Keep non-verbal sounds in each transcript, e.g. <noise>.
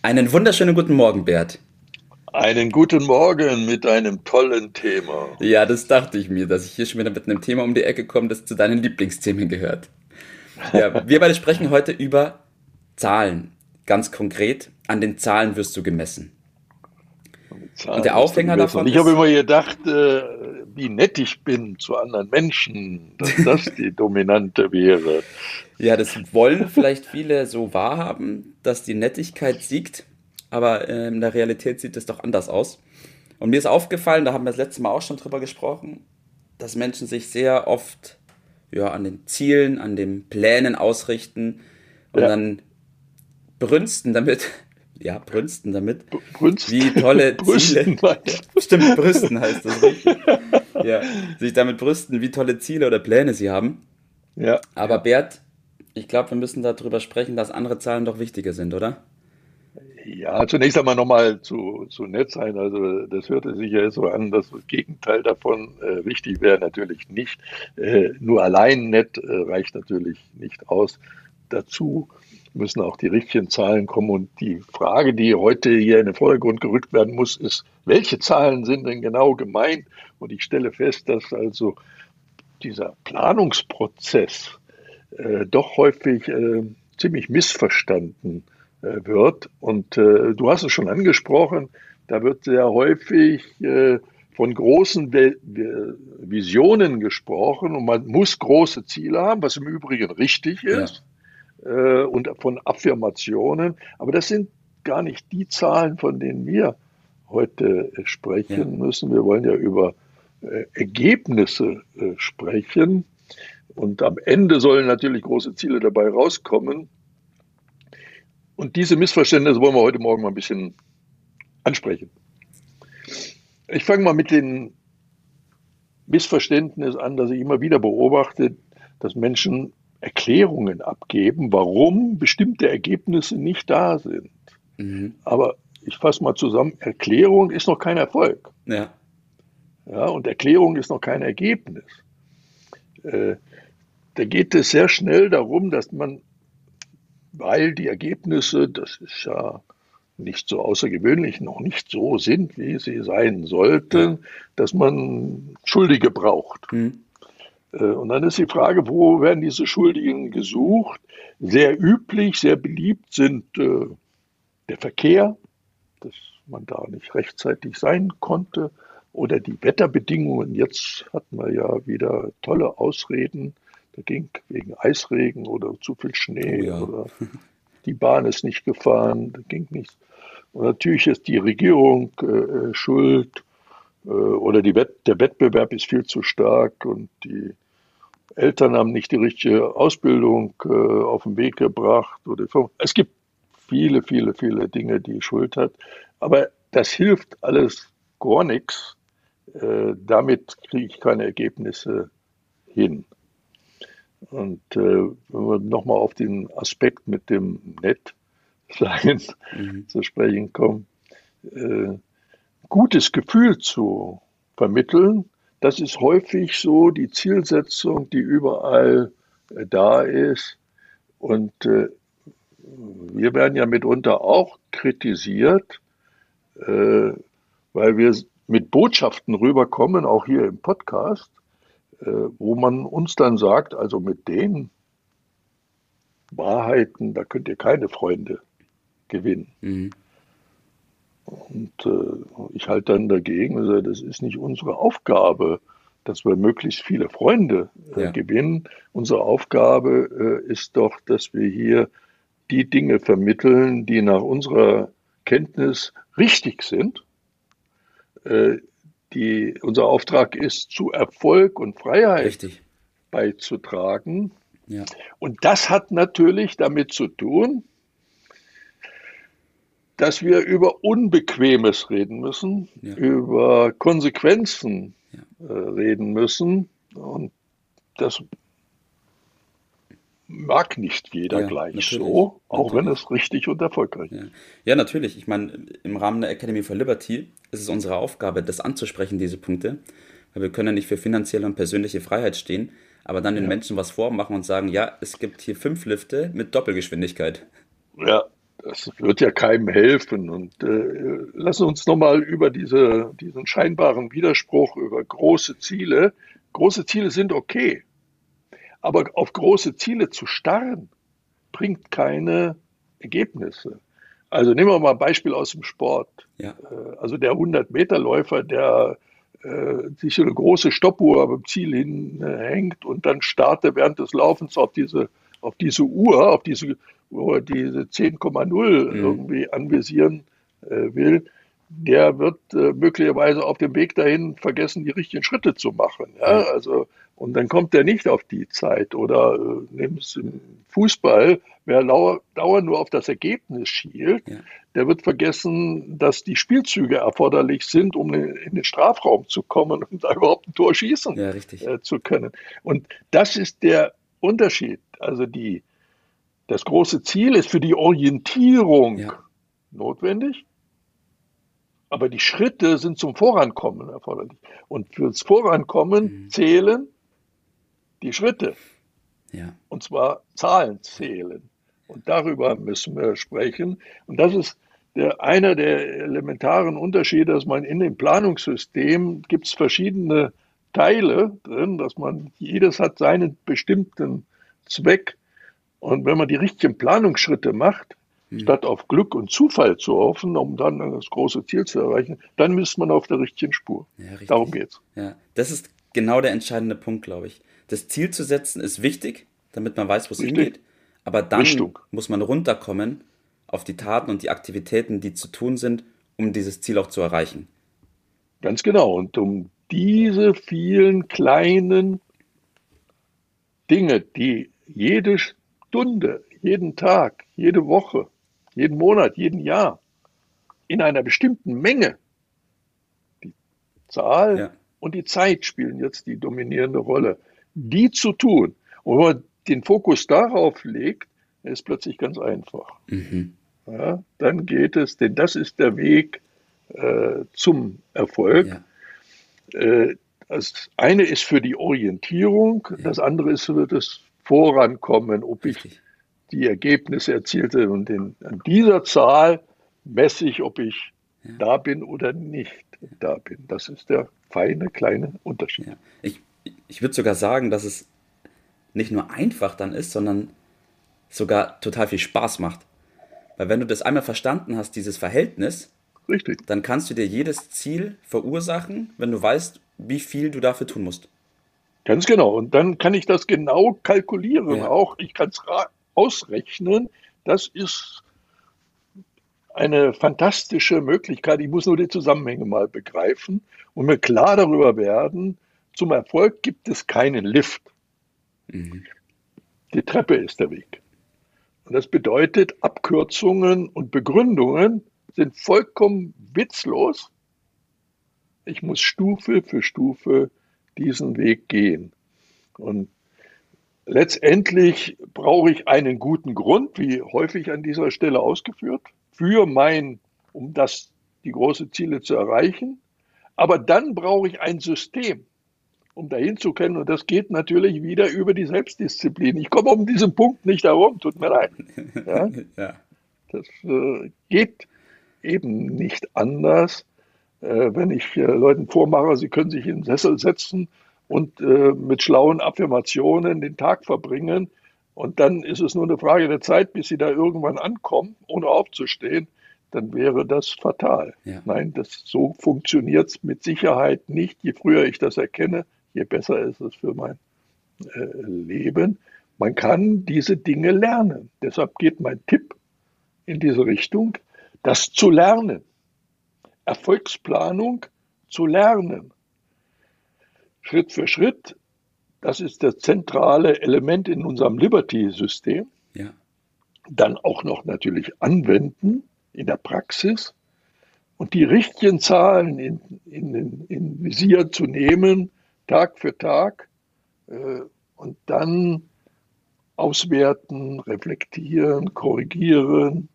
Einen wunderschönen guten Morgen, Bert. Einen guten Morgen mit einem tollen Thema. Ja, das dachte ich mir, dass ich hier schon wieder mit einem Thema um die Ecke komme, das zu deinen Lieblingsthemen gehört. Ja, <laughs> wir beide sprechen heute über Zahlen. Ganz konkret, an den Zahlen wirst du gemessen. Und der Aufhänger davon. Ich habe immer gedacht, äh, wie nett ich bin zu anderen Menschen, dass das die <laughs> dominante wäre. Ja, das wollen vielleicht viele so wahrhaben, dass die Nettigkeit siegt, aber äh, in der Realität sieht es doch anders aus. Und mir ist aufgefallen, da haben wir das letzte Mal auch schon drüber gesprochen, dass Menschen sich sehr oft ja, an den Zielen, an den Plänen ausrichten und ja. dann brünsten damit, ja, brünsten damit, Brünst, wie tolle <laughs> Ziele, stimmt, brüsten heißt das richtig, ja, sich damit brüsten, wie tolle Ziele oder Pläne sie haben. Ja. Aber Bert, ich glaube, wir müssen darüber sprechen, dass andere Zahlen doch wichtiger sind, oder? Ja, zunächst einmal nochmal zu, zu nett sein. Also das hörte sich ja so an, dass das Gegenteil davon äh, wichtig wäre. Natürlich nicht. Äh, nur allein nett äh, reicht natürlich nicht aus. Dazu müssen auch die richtigen Zahlen kommen. Und die Frage, die heute hier in den Vordergrund gerückt werden muss, ist, welche Zahlen sind denn genau gemeint? Und ich stelle fest, dass also dieser Planungsprozess äh, doch häufig äh, ziemlich missverstanden äh, wird. Und äh, du hast es schon angesprochen, da wird sehr häufig äh, von großen Visionen gesprochen und man muss große Ziele haben, was im Übrigen richtig ist, ja. Und von Affirmationen. Aber das sind gar nicht die Zahlen, von denen wir heute sprechen ja. müssen. Wir wollen ja über Ergebnisse sprechen. Und am Ende sollen natürlich große Ziele dabei rauskommen. Und diese Missverständnisse wollen wir heute Morgen mal ein bisschen ansprechen. Ich fange mal mit den Missverständnissen an, dass ich immer wieder beobachte, dass Menschen Erklärungen abgeben, warum bestimmte Ergebnisse nicht da sind. Mhm. Aber ich fasse mal zusammen, Erklärung ist noch kein Erfolg. Ja. Ja, und Erklärung ist noch kein Ergebnis. Äh, da geht es sehr schnell darum, dass man, weil die Ergebnisse, das ist ja nicht so außergewöhnlich, noch nicht so sind, wie sie sein sollten, dass man Schuldige braucht. Mhm. Und dann ist die Frage, wo werden diese Schuldigen gesucht? Sehr üblich, sehr beliebt sind äh, der Verkehr, dass man da nicht rechtzeitig sein konnte, oder die Wetterbedingungen. Jetzt hatten wir ja wieder tolle Ausreden ging wegen Eisregen oder zu viel Schnee oh ja. oder die Bahn ist nicht gefahren, da ging nichts. Und natürlich ist die Regierung äh, äh schuld äh, oder Wett der Wettbewerb ist viel zu stark und die Eltern haben nicht die richtige Ausbildung äh, auf den Weg gebracht. Oder es gibt viele, viele, viele Dinge, die Schuld hat. Aber das hilft alles gar nichts. Äh, damit kriege ich keine Ergebnisse hin. Und äh, wenn wir nochmal auf den Aspekt mit dem Nettsein <laughs> mhm. zu sprechen kommen, äh, gutes Gefühl zu vermitteln, das ist häufig so die Zielsetzung, die überall äh, da ist. Und äh, wir werden ja mitunter auch kritisiert, äh, weil wir mit Botschaften rüberkommen, auch hier im Podcast, wo man uns dann sagt, also mit den Wahrheiten, da könnt ihr keine Freunde gewinnen. Mhm. Und äh, ich halte dann dagegen, also das ist nicht unsere Aufgabe, dass wir möglichst viele Freunde äh, ja. gewinnen. Unsere Aufgabe äh, ist doch, dass wir hier die Dinge vermitteln, die nach unserer Kenntnis richtig sind, äh, die, unser Auftrag ist, zu Erfolg und Freiheit Richtig. beizutragen. Ja. Und das hat natürlich damit zu tun, dass wir über Unbequemes reden müssen, ja. über Konsequenzen ja. äh, reden müssen. Und das mag nicht jeder ja, gleich natürlich. so, auch natürlich. wenn es richtig und erfolgreich ist. Ja. ja, natürlich. Ich meine, im Rahmen der Academy for Liberty ist es unsere Aufgabe, das anzusprechen, diese Punkte. Weil wir können ja nicht für finanzielle und persönliche Freiheit stehen, aber dann den ja. Menschen was vormachen und sagen, ja, es gibt hier fünf Lifte mit Doppelgeschwindigkeit. Ja, das wird ja keinem helfen. Und äh, lassen uns nochmal über diese, diesen scheinbaren Widerspruch über große Ziele. Große Ziele sind okay. Aber auf große Ziele zu starren, bringt keine Ergebnisse. Also nehmen wir mal ein Beispiel aus dem Sport. Ja. Äh, also der 100-Meter-Läufer, der äh, sich so eine große Stoppuhr beim Ziel hinhängt und dann startet während des Laufens auf diese, auf diese Uhr, auf diese, Uhr, diese 10,0 mhm. irgendwie anvisieren äh, will, der wird äh, möglicherweise auf dem Weg dahin vergessen, die richtigen Schritte zu machen. Ja? Also, und dann kommt er nicht auf die Zeit. Oder äh, nehmen es im Fußball, wer dauernd nur auf das Ergebnis schielt, ja. der wird vergessen, dass die Spielzüge erforderlich sind, um in den Strafraum zu kommen und da überhaupt ein Tor schießen ja, äh, zu können. Und das ist der Unterschied. Also die, das große Ziel ist für die Orientierung ja. notwendig aber die Schritte sind zum Vorankommen erforderlich. Und fürs Vorankommen mhm. zählen die Schritte. Ja. Und zwar Zahlen zählen. Und darüber müssen wir sprechen. Und das ist der, einer der elementaren Unterschiede, dass man in dem Planungssystem gibt es verschiedene Teile drin, dass man jedes hat seinen bestimmten Zweck. Und wenn man die richtigen Planungsschritte macht, hm. statt auf Glück und Zufall zu hoffen, um dann das große Ziel zu erreichen, dann müsste man auf der richtigen Spur. Ja, Darum geht's. Ja, das ist genau der entscheidende Punkt, glaube ich. Das Ziel zu setzen ist wichtig, damit man weiß, wo es hingeht. Aber dann Richtung. muss man runterkommen auf die Taten und die Aktivitäten, die zu tun sind, um dieses Ziel auch zu erreichen. Ganz genau. Und um diese vielen kleinen Dinge, die jede Stunde, jeden Tag, jede Woche jeden Monat, jeden Jahr, in einer bestimmten Menge. Die Zahl ja. und die Zeit spielen jetzt die dominierende Rolle. Die zu tun, und wenn man den Fokus darauf legt, ist plötzlich ganz einfach. Mhm. Ja, dann geht es, denn das ist der Weg äh, zum Erfolg. Ja. Äh, das eine ist für die Orientierung, das andere ist für das Vorankommen, ob ich die Ergebnisse erzielte. Und in, an dieser Zahl messe ich, ob ich ja. da bin oder nicht da bin. Das ist der feine kleine Unterschied. Ja. Ich, ich würde sogar sagen, dass es nicht nur einfach dann ist, sondern sogar total viel Spaß macht. Weil wenn du das einmal verstanden hast, dieses Verhältnis, Richtig. dann kannst du dir jedes Ziel verursachen, wenn du weißt, wie viel du dafür tun musst. Ganz genau. Und dann kann ich das genau kalkulieren. Ja. Auch ich kann es ausrechnen. Das ist eine fantastische Möglichkeit. Ich muss nur die Zusammenhänge mal begreifen und mir klar darüber werden, zum Erfolg gibt es keinen Lift. Mhm. Die Treppe ist der Weg. Und das bedeutet, Abkürzungen und Begründungen sind vollkommen witzlos. Ich muss Stufe für Stufe diesen Weg gehen. Und Letztendlich brauche ich einen guten Grund, wie häufig an dieser Stelle ausgeführt, für mein, um das, die großen Ziele zu erreichen. Aber dann brauche ich ein System, um dahin zu können. Und das geht natürlich wieder über die Selbstdisziplin. Ich komme um diesen Punkt nicht herum, tut mir leid. <laughs> Ja? ja. Das äh, geht eben nicht anders, wenn ich äh, Leuten vormache, sie können sich in den Sessel setzen und äh, mit schlauen Affirmationen den Tag verbringen. Und dann ist es nur eine Frage der Zeit, bis sie da irgendwann ankommen, ohne aufzustehen. Dann wäre das fatal. Ja. Nein, das, so funktioniert es mit Sicherheit nicht. Je früher ich das erkenne, je besser ist es für mein äh, Leben. Man kann diese Dinge lernen. Deshalb geht mein Tipp in diese Richtung, das zu lernen. Erfolgsplanung zu lernen. Schritt für Schritt. Das ist das zentrale Element in unserem Liberty-System. Ja. Dann auch noch natürlich anwenden. in der Praxis und die richtigen Zahlen in, in, in Visier zu nehmen, Tag für Tag, äh, und dann auswerten, reflektieren, korrigieren,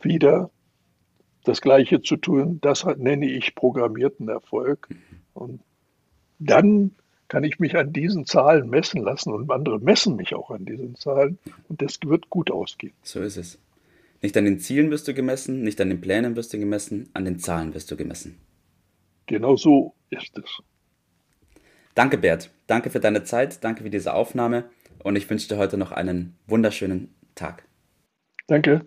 wieder das Gleiche zu tun, das nenne ich programmierten Erfolg. Und dann kann ich mich an diesen Zahlen messen lassen und andere messen mich auch an diesen Zahlen und das wird gut ausgehen. So ist es. Nicht an den Zielen wirst du gemessen, nicht an den Plänen wirst du gemessen, an den Zahlen wirst du gemessen. Genau so ist es. Danke, Bert. Danke für deine Zeit, danke für diese Aufnahme und ich wünsche dir heute noch einen wunderschönen Tag. Danke.